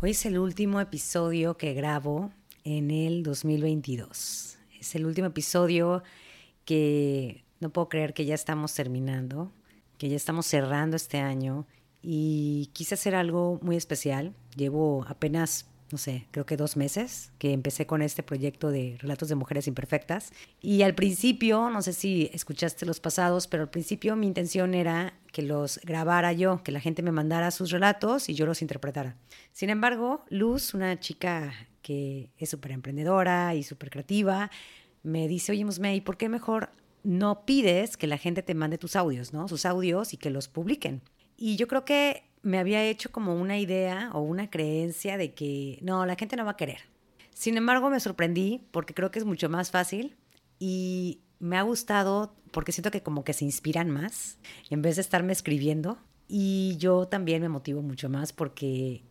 Hoy es el último episodio que grabo en el 2022. Es el último episodio que no puedo creer que ya estamos terminando, que ya estamos cerrando este año y quise hacer algo muy especial. Llevo apenas no sé, creo que dos meses que empecé con este proyecto de relatos de mujeres imperfectas. Y al principio, no sé si escuchaste los pasados, pero al principio mi intención era que los grabara yo, que la gente me mandara sus relatos y yo los interpretara. Sin embargo, Luz, una chica que es súper emprendedora y súper creativa, me dice, oye, Musmei, ¿por qué mejor no pides que la gente te mande tus audios, ¿no? Sus audios y que los publiquen. Y yo creo que me había hecho como una idea o una creencia de que no, la gente no va a querer. Sin embargo, me sorprendí porque creo que es mucho más fácil y me ha gustado porque siento que como que se inspiran más en vez de estarme escribiendo. Y yo también me motivo mucho más porque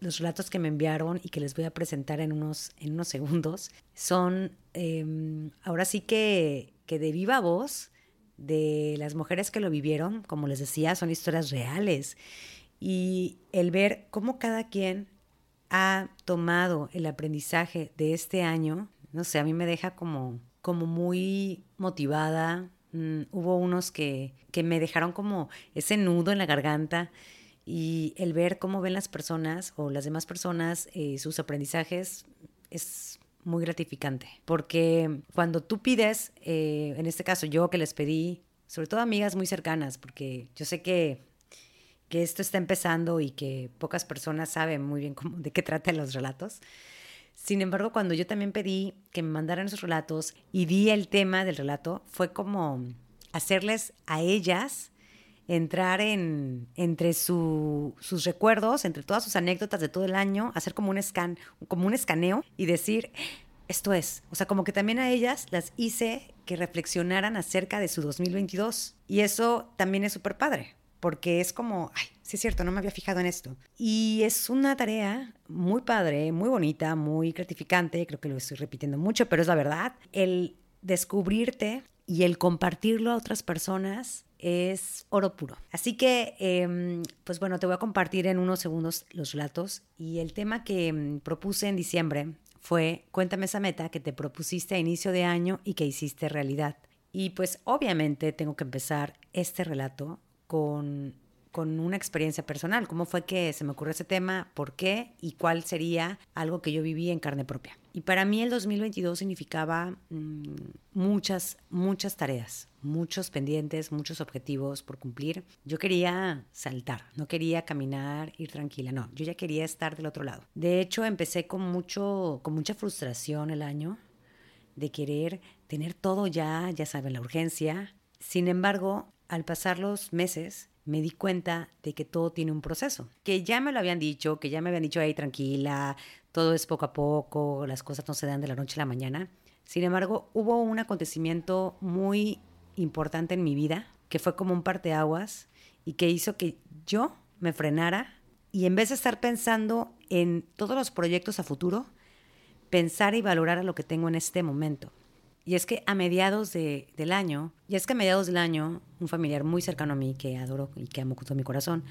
los relatos que me enviaron y que les voy a presentar en unos, en unos segundos son em, ahora sí que, que de viva voz de las mujeres que lo vivieron, como les decía, son historias reales y el ver cómo cada quien ha tomado el aprendizaje de este año, no sé, a mí me deja como, como muy motivada. Mm, hubo unos que, que me dejaron como ese nudo en la garganta y el ver cómo ven las personas o las demás personas eh, sus aprendizajes es muy gratificante. Porque cuando tú pides, eh, en este caso yo que les pedí, sobre todo amigas muy cercanas, porque yo sé que que esto está empezando y que pocas personas saben muy bien cómo, de qué tratan los relatos. Sin embargo, cuando yo también pedí que me mandaran esos relatos y di el tema del relato, fue como hacerles a ellas entrar en, entre sus recuerdos, entre todas sus anécdotas de todo el año, hacer como un, scan, como un escaneo y decir, esto es. O sea, como que también a ellas las hice que reflexionaran acerca de su 2022. Y eso también es súper padre, porque es como, ay, sí es cierto, no me había fijado en esto. Y es una tarea muy padre, muy bonita, muy gratificante, creo que lo estoy repitiendo mucho, pero es la verdad. El descubrirte y el compartirlo a otras personas es oro puro. Así que, em, pues bueno, te voy a compartir en unos segundos los relatos y el tema que em, propuse en diciembre fue Cuéntame esa meta que te propusiste a inicio de año y que hiciste realidad. Y pues obviamente tengo que empezar este relato con, con una experiencia personal. ¿Cómo fue que se me ocurrió ese tema? ¿Por qué? ¿Y cuál sería algo que yo viví en carne propia? Y para mí el 2022 significaba mm, muchas, muchas tareas, muchos pendientes, muchos objetivos por cumplir. Yo quería saltar, no quería caminar, ir tranquila, no, yo ya quería estar del otro lado. De hecho, empecé con, mucho, con mucha frustración el año de querer tener todo ya, ya saben, la urgencia. Sin embargo, al pasar los meses, me di cuenta de que todo tiene un proceso, que ya me lo habían dicho, que ya me habían dicho, ahí tranquila, todo es poco a poco, las cosas no se dan de la noche a la mañana. Sin embargo, hubo un acontecimiento muy importante en mi vida, que fue como un parteaguas y que hizo que yo me frenara y en vez de estar pensando en todos los proyectos a futuro, pensar y valorar a lo que tengo en este momento. Y es que a mediados de, del año, y es que a mediados del año, un familiar muy cercano a mí, que adoro y que amo con todo mi corazón,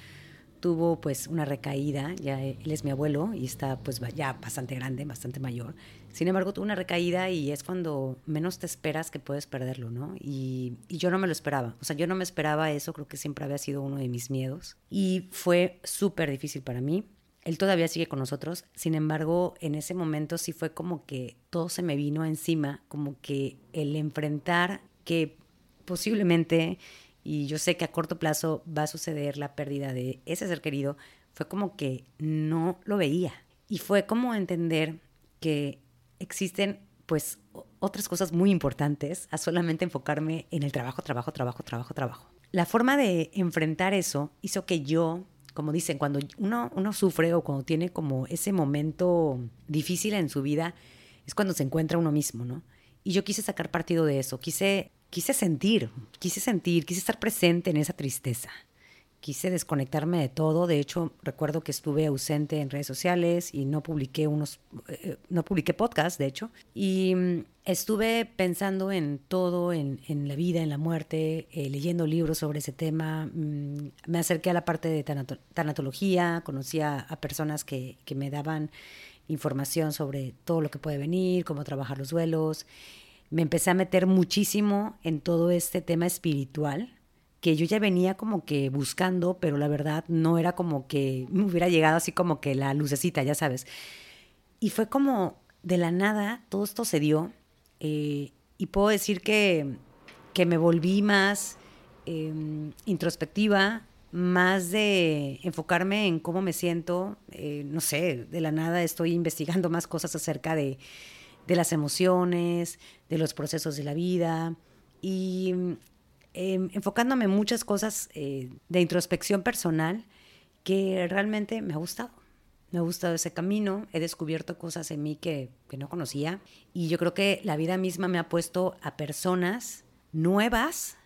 tuvo pues una recaída, ya él es mi abuelo y está pues ya bastante grande, bastante mayor. Sin embargo, tuvo una recaída y es cuando menos te esperas que puedes perderlo, ¿no? Y, y yo no me lo esperaba, o sea, yo no me esperaba eso, creo que siempre había sido uno de mis miedos y fue súper difícil para mí. Él todavía sigue con nosotros, sin embargo, en ese momento sí fue como que todo se me vino encima, como que el enfrentar que posiblemente, y yo sé que a corto plazo va a suceder la pérdida de ese ser querido, fue como que no lo veía. Y fue como entender que existen pues otras cosas muy importantes a solamente enfocarme en el trabajo, trabajo, trabajo, trabajo, trabajo. La forma de enfrentar eso hizo que yo como dicen, cuando uno, uno sufre o cuando tiene como ese momento difícil en su vida, es cuando se encuentra uno mismo, ¿no? Y yo quise sacar partido de eso, quise, quise sentir, quise sentir, quise estar presente en esa tristeza, quise desconectarme de todo. De hecho, recuerdo que estuve ausente en redes sociales y no publiqué unos, eh, no publiqué podcast, de hecho. Y mm, estuve pensando en todo, en, la vida, en la muerte, eh, leyendo libros sobre ese tema. Mm, me acerqué a la parte de tanatología, conocí a, personas que me daban información sobre todo lo que puede venir, cómo trabajar los duelos. Me empecé a meter muchísimo en todo este tema espiritual que yo ya venía como que buscando, pero la verdad no era como que me hubiera llegado así como que la lucecita, ya sabes. Y fue como de la nada, todo esto se dio eh, y puedo decir que, que me volví más em, introspectiva, más de enfocarme en cómo me siento, eh, no sé, de la nada estoy investigando más cosas acerca de, de las emociones, de los procesos de la vida y Em, enfocándome en muchas cosas eh, de introspección personal que realmente me ha gustado. Me ha gustado ese camino, he descubierto cosas en mí que, no conocía y yo creo que la vida misma me ha puesto a personas nuevas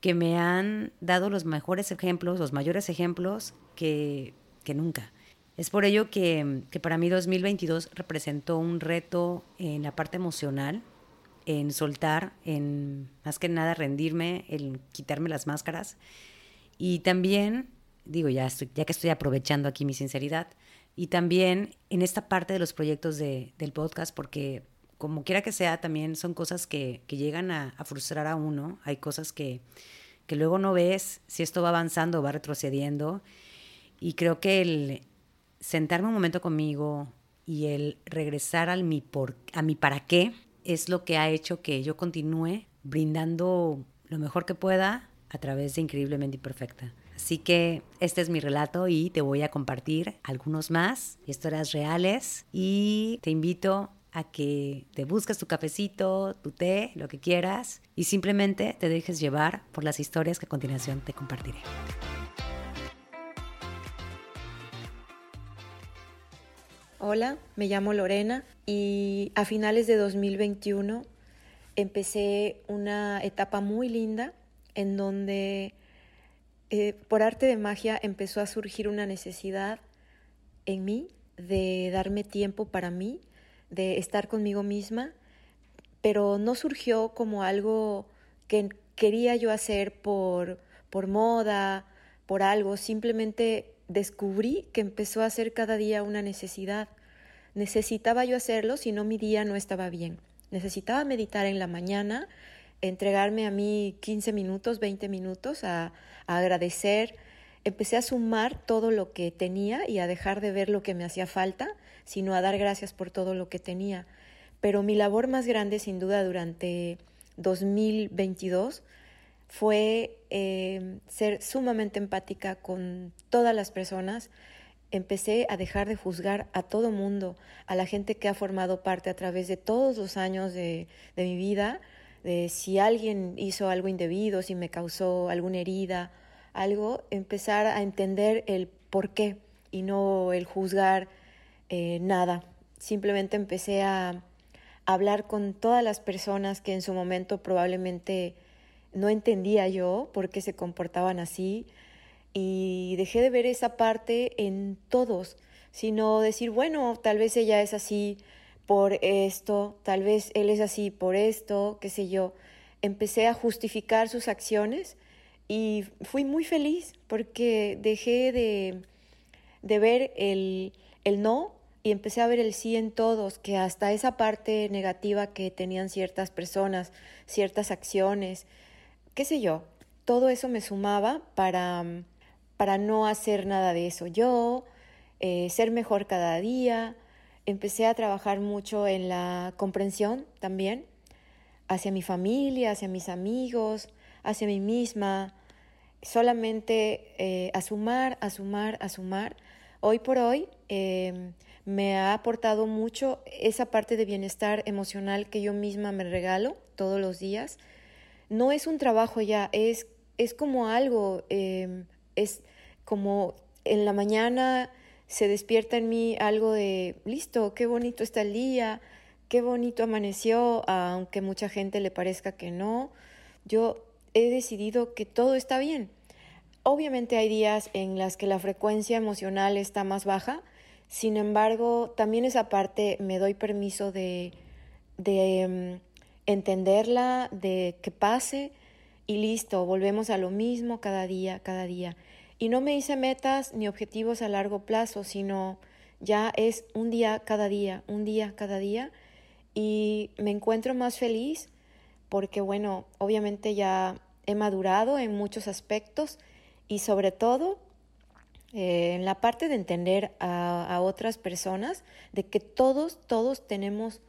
que me han dado los mejores ejemplos, los mayores ejemplos que, nunca. Es por ello que, para mí 2022 representó un reto en la parte emocional, en soltar, en más que nada rendirme, en quitarme las máscaras. Y también, digo, ya, estoy, ya que estoy aprovechando aquí mi sinceridad, y también en esta parte de los proyectos de, del podcast, porque como quiera que sea, también son cosas que, que llegan a, frustrar a uno. Hay cosas que, que luego no ves si esto va avanzando o va retrocediendo. Y creo que el sentarme un momento conmigo y el regresar al mi por, a mi para qué, es lo que ha hecho que yo continúe brindando lo mejor que pueda a través de Increíblemente Imperfecta. Así que este es mi relato y te voy a compartir algunos más, historias reales y te invito a que te busques tu cafecito, tu té, lo que quieras y simplemente te dejes llevar por las historias que a continuación te compartiré. Hola, me llamo Lorena y a finales de 2021 empecé una etapa muy linda en donde eh, por arte de magia empezó a surgir una necesidad en mí de darme tiempo para mí, de estar conmigo misma, pero no surgió como algo que quería yo hacer por, por moda, por algo, simplemente descubrí que empezó a ser cada día una necesidad. Necesitaba yo hacerlo si no mi día no estaba bien. Necesitaba meditar en la mañana, entregarme a mí 15 minutos, 20 minutos a, agradecer. Empecé a sumar todo lo que tenía y a dejar de ver lo que me hacía falta, sino a dar gracias por todo lo que tenía. Pero mi labor más grande, sin duda, durante 2022 fue eh, ser sumamente empática con todas las personas. Empecé a dejar de juzgar a todo mundo, a la gente que ha formado parte a través de todos los años de, mi vida, de si alguien hizo algo indebido, si me causó alguna herida, algo, empezar a entender el por qué y no el juzgar eh, nada. Simplemente empecé a hablar con todas las personas que en su momento probablemente no entendía yo por qué se comportaban así y dejé de ver esa parte en todos, sino decir, bueno, tal vez ella es así por esto, tal vez él es así por esto, qué sé yo. Empecé a justificar sus acciones y fui muy feliz porque dejé de, de ver el, el no y empecé a ver el sí en todos, que hasta esa parte negativa que tenían ciertas personas, ciertas acciones, qué sé yo, todo eso me sumaba para, para no hacer nada de eso yo, eh, ser mejor cada día. Empecé a trabajar mucho en la comprensión también, hacia mi familia, hacia mis amigos, hacia mí misma, solamente eh, a sumar, a sumar, a sumar. Hoy por hoy em, me ha aportado mucho esa parte de bienestar emocional que yo misma me regalo todos los días no es un trabajo ya, es, es como algo, em, es como en la mañana se despierta en mí algo de, listo, qué bonito está el día, qué bonito amaneció, aunque mucha gente le parezca que no, yo he decidido que todo está bien. Obviamente hay días en las que la frecuencia emocional está más baja, sin embargo, también esa parte me doy permiso de, de mm, entenderla, de que pase y listo, volvemos a lo mismo cada día, cada día. Y no me hice metas ni objetivos a largo plazo, sino ya es un día cada día, un día cada día. Y me encuentro más feliz porque, bueno, obviamente ya he madurado en muchos aspectos y sobre todo eh, en la parte de entender a, a otras personas, de que todos, todos tenemos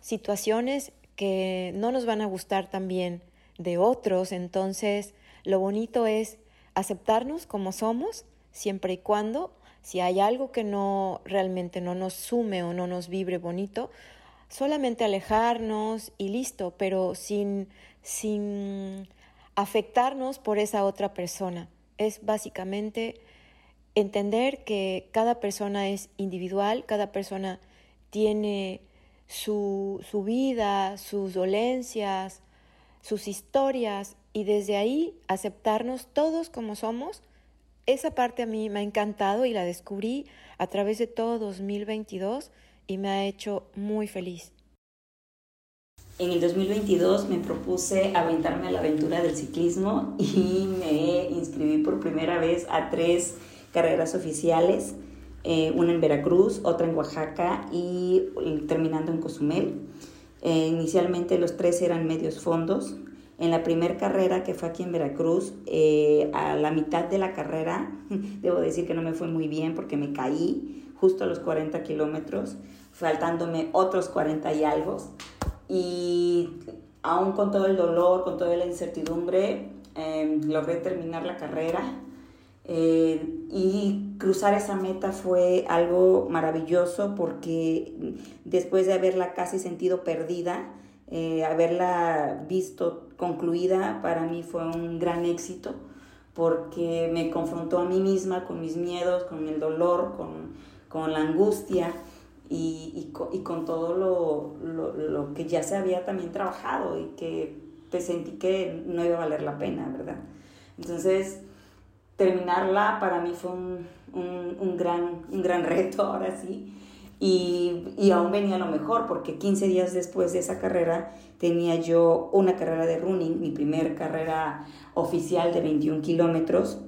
situaciones que no nos van a gustar también de otros, entonces lo bonito es aceptarnos como somos, siempre y cuando si hay algo que no realmente no nos sume o no nos vibre bonito, solamente alejarnos y listo, pero sin, sin afectarnos por esa otra persona. Es básicamente entender que cada persona es individual, cada persona tiene su, su vida, sus dolencias, sus historias y desde ahí aceptarnos todos como somos. Esa parte a mí me ha encantado y la descubrí a través de todo 2022 y me ha hecho muy feliz. En el 2022 me propuse aventarme a la aventura del ciclismo y me inscribí por primera vez a tres carreras oficiales eh, una en Veracruz, otra en Oaxaca y terminando en Cozumel. Eh, inicialmente los tres eran medios fondos. En la primera carrera, que fue aquí en Veracruz, eh, a la mitad de la carrera, debo decir que no me fue muy bien porque me caí justo a los 40 kilómetros, faltándome otros 40 y algo. Y aún con todo el dolor, con toda la incertidumbre, logré terminar la carrera eh, y cruzar esa meta fue algo maravilloso porque después de haberla casi sentido perdida, eh, haberla visto concluida para mí fue un gran éxito porque me confrontó a mí misma con mis miedos, con el dolor, con, con la angustia y, y, con, y con, todo lo, lo, lo, que ya se había también trabajado y que pues, sentí que no iba a valer la pena, ¿verdad? Entonces, terminarla para mí fue un, un, gran, un gran reto, ahora sí. Y, y, aún venía lo mejor, porque 15 días después de esa carrera tenía yo una carrera de running, mi primer carrera oficial de 21 kilómetros,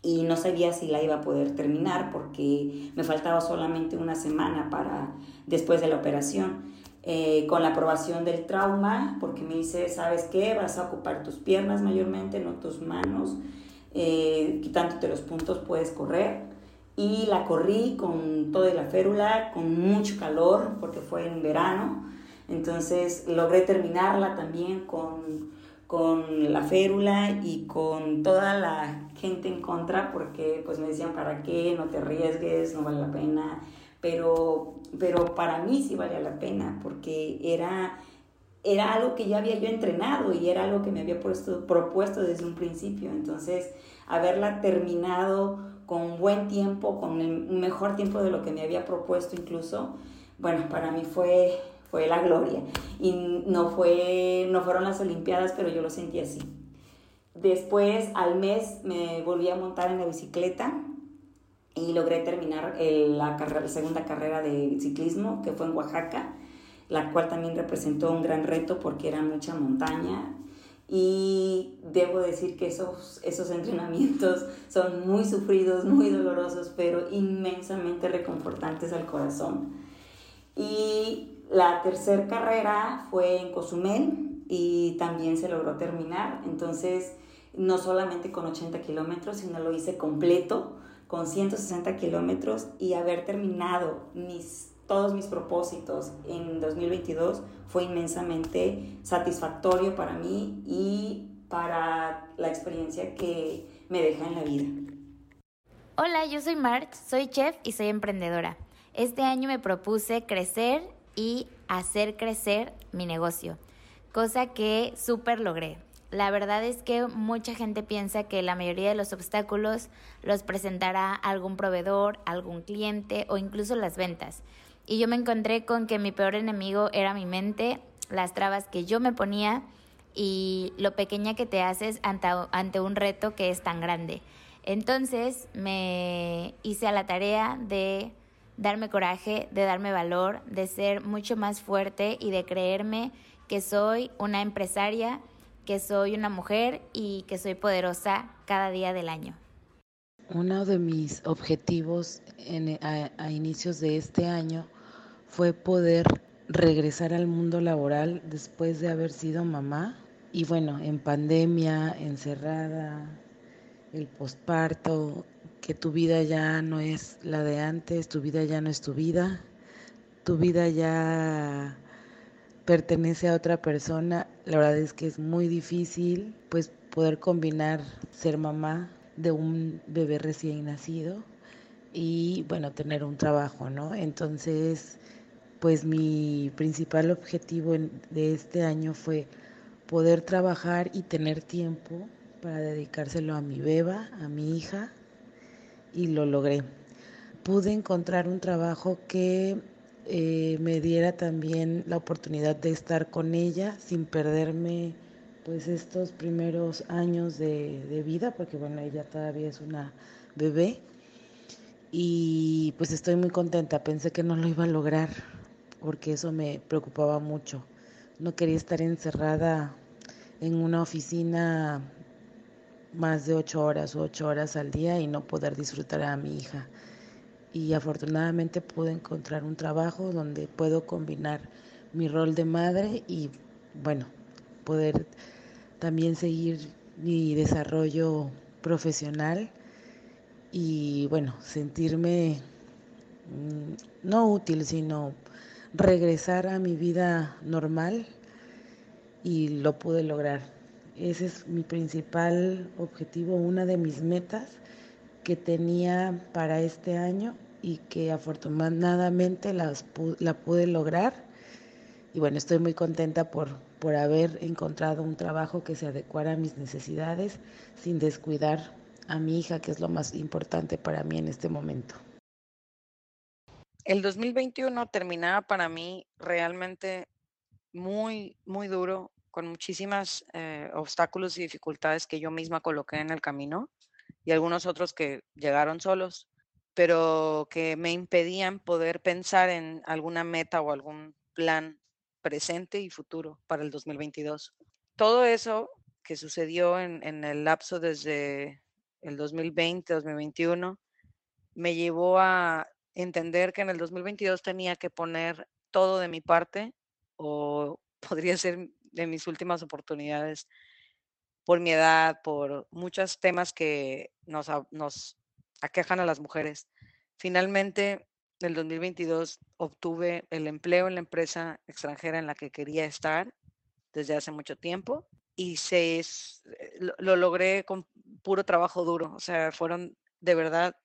y no sabía si la iba a poder terminar porque me faltaba solamente una semana para después de la operación. Eh, con la aprobación del trauma, porque me dice, ¿sabes qué? Vas a ocupar tus piernas mayormente, no tus manos eh, quitándote los puntos puedes correr. Y la corrí con toda la férula, con mucho calor, porque fue en verano. Entonces logré terminarla también con, con la férula y con toda la gente en contra, porque pues me decían, ¿para qué? No te arriesgues, no vale la pena. Pero, pero para mí sí valía la pena, porque era era algo que ya había yo entrenado y era algo que me había puesto, propuesto desde un principio. Entonces, haberla terminado con buen tiempo, con el mejor tiempo de lo que me había propuesto incluso, bueno, para mí fue, fue la gloria. Y no, fue, no fueron las Olimpiadas, pero yo lo sentí así. Después, al mes, me volví a montar en la bicicleta y logré terminar la, carrera, la segunda carrera de ciclismo, que fue en Oaxaca la cual también representó un gran reto porque era mucha montaña. Y debo decir que esos, esos entrenamientos son muy sufridos, muy dolorosos, pero inmensamente reconfortantes al corazón. Y la tercera carrera fue en Cozumel y también se logró terminar. Entonces, no solamente con 80 kilómetros, sino lo hice completo, con 160 kilómetros y haber terminado mis todos mis propósitos en 2022 fue inmensamente satisfactorio para mí y para la experiencia que me deja en la vida. Hola, yo soy March, soy chef y soy emprendedora. Este año me propuse crecer y hacer crecer mi negocio, cosa que súper logré. La verdad es que mucha gente piensa que la mayoría de los obstáculos los presentará algún proveedor, algún cliente o incluso las ventas y yo me encontré con que mi peor enemigo era mi mente, las trabas que yo me ponía y lo pequeña que te haces ante, un reto que es tan grande. Entonces me hice a la tarea de darme coraje, de darme valor, de ser mucho más fuerte y de creerme que soy una empresaria, que soy una mujer y que soy poderosa cada día del año. Uno de mis objetivos a, inicios de este año fue poder regresar al mundo laboral después de haber sido mamá. Y bueno, en pandemia, encerrada, el posparto, que tu vida ya no es la de antes, tu vida ya no es tu vida, tu vida ya pertenece a otra persona. La verdad es que es muy difícil pues poder combinar ser mamá de un bebé recién nacido y bueno, tener un trabajo, ¿no? Entonces, pues mi principal objetivo de este año fue poder trabajar y tener tiempo para dedicárselo a mi beba, a mi hija, y lo logré. Pude encontrar un trabajo que eh, me diera también la oportunidad de estar con ella sin perderme pues estos primeros años de, de vida, porque bueno, ella todavía es una bebé y pues estoy muy contenta. Pensé que no lo iba a lograr porque eso me preocupaba mucho. No quería estar encerrada en una oficina más de ocho horas o ocho horas al día y no poder disfrutar a mi hija. Y afortunadamente pude encontrar un trabajo donde puedo combinar mi rol de madre y bueno, poder también seguir mi desarrollo profesional y bueno, sentirme mm, no útil, sino regresar a mi vida normal y lo pude lograr. Ese es mi principal objetivo, una de mis metas que tenía para este año y que afortunadamente las, la pude lograr. Y bueno, estoy muy contenta por, por haber encontrado un trabajo que se adecuara a mis necesidades sin descuidar a mi hija, que es lo más importante para mí en este momento. El 2021 terminaba para mí realmente muy, muy duro, con muchísimos eh, obstáculos y dificultades que yo misma coloqué en el camino y algunos otros que llegaron solos, pero que me impedían poder pensar en alguna meta o algún plan presente y futuro para el 2022. Todo eso que sucedió en, en el lapso desde el 2020, 2021, me llevó a entender que en el 2022 tenía que poner todo de mi parte o podría ser de mis últimas oportunidades por mi edad, por muchos temas que nos, nos aquejan a las mujeres. Finalmente, en el 2022 obtuve el empleo en la empresa extranjera en la que quería estar desde hace mucho tiempo y se, lo, lo logré con puro trabajo duro. O sea, fueron de verdad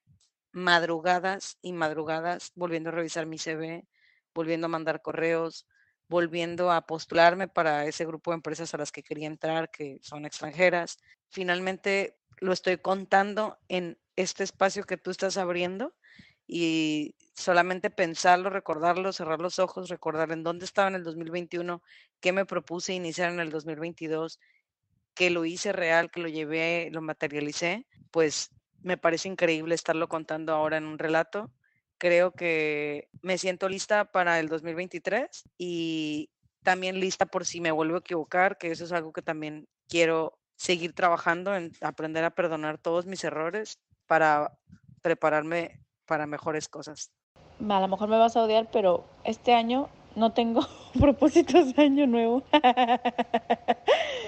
madrugadas y madrugadas volviendo a revisar mi CV, volviendo a mandar correos, volviendo a postularme para ese grupo de empresas a las que quería entrar, que son extranjeras. Finalmente lo estoy contando en este espacio que tú estás abriendo y solamente pensarlo, recordarlo, cerrar los ojos, recordar en dónde estaba en el 2021, qué me propuse iniciar en el 2022, que lo hice real, que lo llevé, lo materialicé, pues me parece increíble estarlo contando ahora en un relato creo que me siento lista para el 2023 y también lista por si me vuelvo a equivocar, que eso es algo que también quiero seguir trabajando en aprender a perdonar todos mis errores para prepararme para mejores cosas. A lo mejor me vas a odiar, pero este año no tengo propósitos de año nuevo.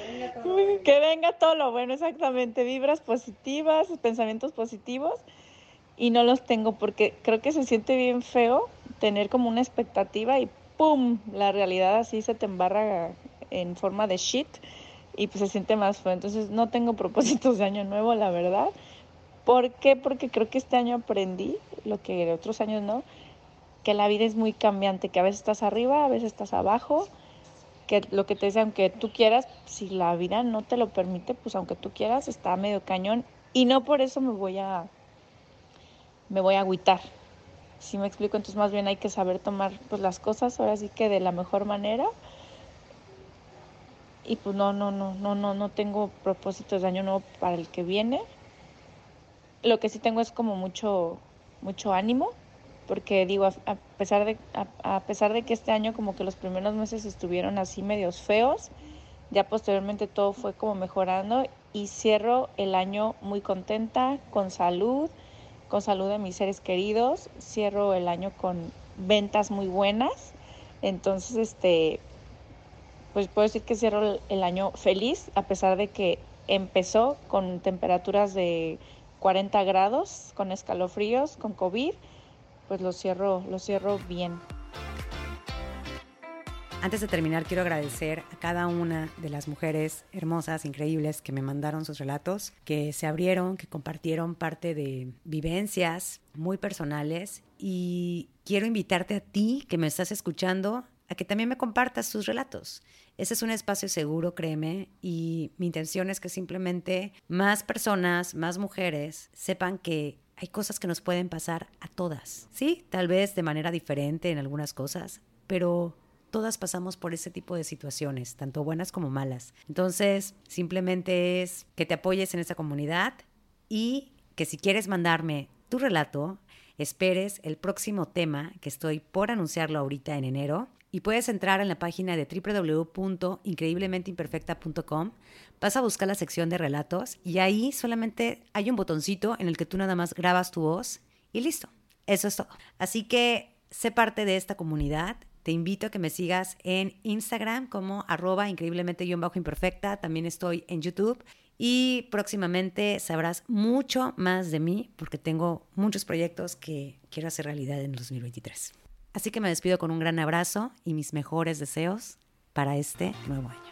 que venga todo lo bueno, exactamente. Vibras positivas, pensamientos positivos y no los tengo porque creo que se siente bien feo tener como una expectativa y ¡pum! La realidad así se te embarra en forma de shit y pues se siente más feo. Entonces no tengo propósitos de año nuevo, la verdad. ¿Por qué? Porque creo que este año aprendí, lo que otros años no, que la vida es muy cambiante, que a veces estás arriba, a veces estás abajo, que lo que te dice, aunque tú quieras, si la vida no te lo permite, pues aunque tú quieras, está medio cañón. Y no por eso me voy a me voy a agüitar. Si me explico, entonces más bien hay que saber tomar pues, las cosas ahora sí que de la mejor manera. Y pues no, no, no, no, no, no tengo propósitos de año nuevo para el que viene. Lo que sí tengo es como mucho, mucho ánimo, porque digo, a, pesar de, a, pesar de que este año como que los primeros meses estuvieron así medios feos, ya posteriormente todo fue como mejorando y cierro el año muy contenta, con salud, con salud de mis seres queridos, cierro el año con ventas muy buenas, entonces este, pues puedo decir que cierro el año feliz, a pesar de que empezó con temperaturas de 40 grados, con escalofríos, con COVID, pues lo cierro, lo cierro bien. Antes de terminar, quiero agradecer a cada una de las mujeres hermosas, increíbles, que me mandaron sus relatos, que se abrieron, que compartieron parte de vivencias muy personales. Y quiero invitarte a ti, que me estás escuchando, a que también me compartas sus relatos. Ese es un espacio seguro, créeme, y mi intención es que simplemente más personas, más mujeres, sepan que hay cosas que nos pueden pasar a todas. Sí, tal vez de manera diferente en algunas cosas, pero todas pasamos por ese tipo de situaciones, tanto buenas como malas. Entonces, simplemente es que te apoyes en esta comunidad y que si quieres mandarme tu relato, esperes el próximo tema que estoy por anunciarlo ahorita en enero y puedes entrar en la página de www.increíblementeimperfecta.com, vas a buscar la sección de relatos y ahí solamente hay un botoncito en el que tú nada más grabas tu voz y listo. Eso es todo. Así que sé parte de esta comunidad te invito a que me sigas en Instagram como arroba increíblemente-imperfecta. También estoy en YouTube. Y próximamente sabrás mucho más de mí porque tengo muchos proyectos que quiero hacer realidad en 2023. Así que me despido con un gran abrazo y mis mejores deseos para este nuevo año.